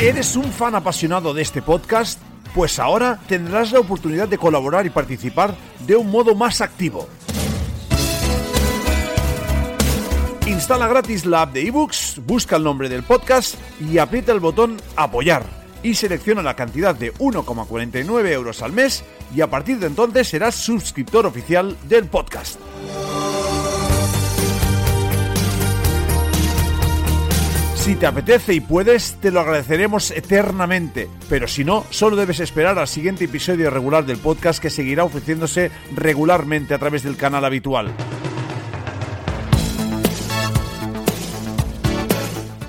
¿Eres un fan apasionado de este podcast? Pues ahora tendrás la oportunidad de colaborar y participar de un modo más activo. Instala gratis la app de ebooks, busca el nombre del podcast y aprieta el botón apoyar y selecciona la cantidad de 1,49 euros al mes y a partir de entonces serás suscriptor oficial del podcast. Si te apetece y puedes, te lo agradeceremos eternamente, pero si no, solo debes esperar al siguiente episodio regular del podcast que seguirá ofreciéndose regularmente a través del canal habitual.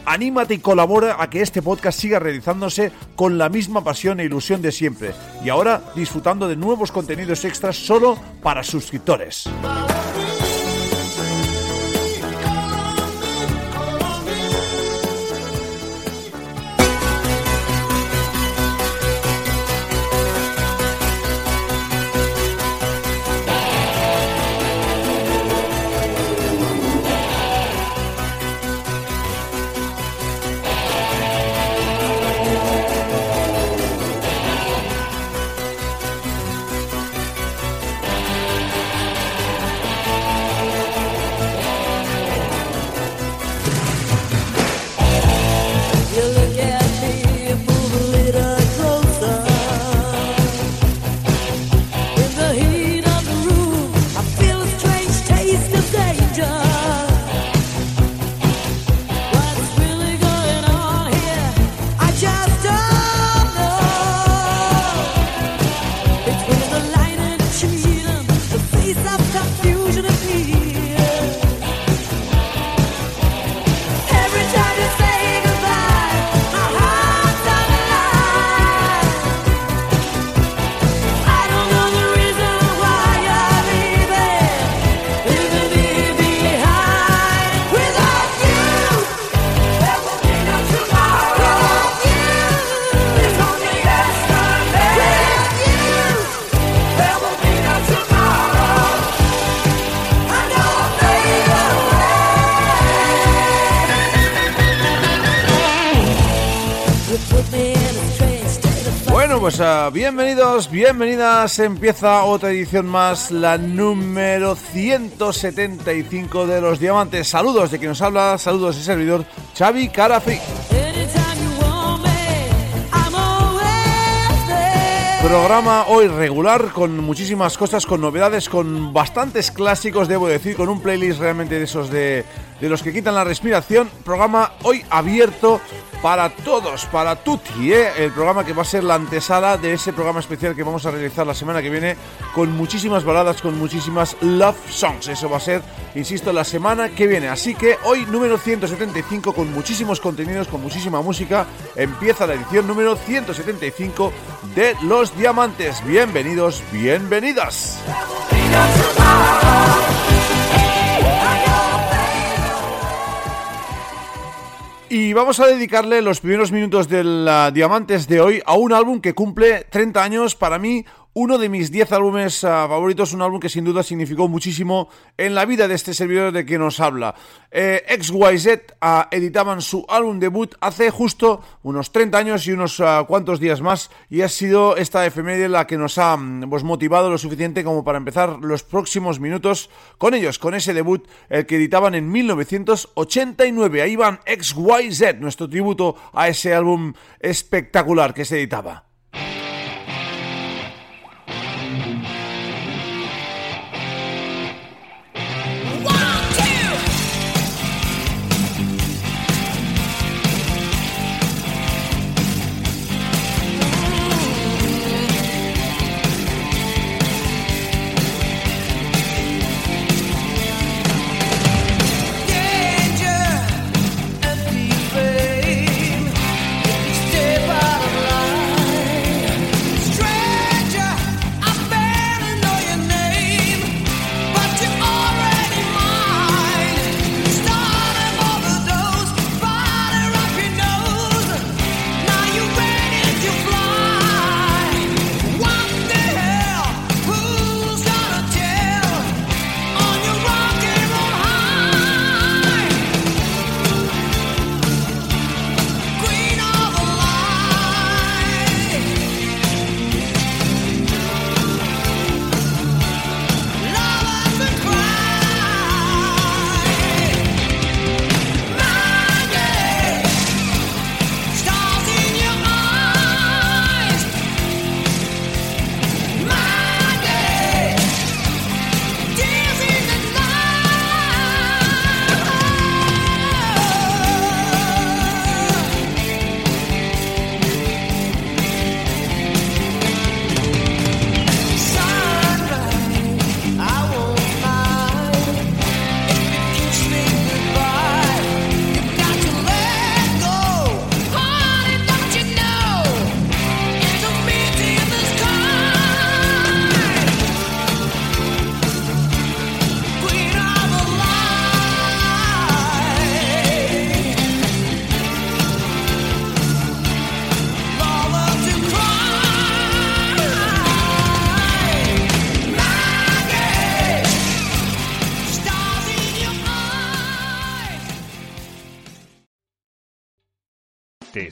Anímate y colabora a que este podcast siga realizándose con la misma pasión e ilusión de siempre y ahora disfrutando de nuevos contenidos extras solo para suscriptores. Bueno, pues ah, bienvenidos, bienvenidas. Empieza otra edición más, la número 175 de los diamantes. Saludos de quien nos habla, saludos de servidor Xavi there. Programa hoy regular con muchísimas cosas, con novedades, con bastantes clásicos, debo decir, con un playlist realmente de esos de, de los que quitan la respiración. Programa hoy abierto para todos, para tutti, ¿eh? el programa que va a ser la antesala de ese programa especial que vamos a realizar la semana que viene con muchísimas baladas, con muchísimas love songs. Eso va a ser, insisto, la semana que viene. Así que hoy número 175 con muchísimos contenidos, con muchísima música. Empieza la edición número 175 de Los Diamantes. Bienvenidos, bienvenidas. Vamos a dedicarle los primeros minutos del Diamantes de hoy a un álbum que cumple 30 años para mí. Uno de mis 10 álbumes ah, favoritos, un álbum que sin duda significó muchísimo en la vida de este servidor de que nos habla. Eh, XYZ ah, editaban su álbum debut hace justo unos 30 años y unos ah, cuantos días más y ha sido esta efeméride la que nos ha mm, pues, motivado lo suficiente como para empezar los próximos minutos con ellos, con ese debut, el que editaban en 1989. Ahí van XYZ, nuestro tributo a ese álbum espectacular que se editaba.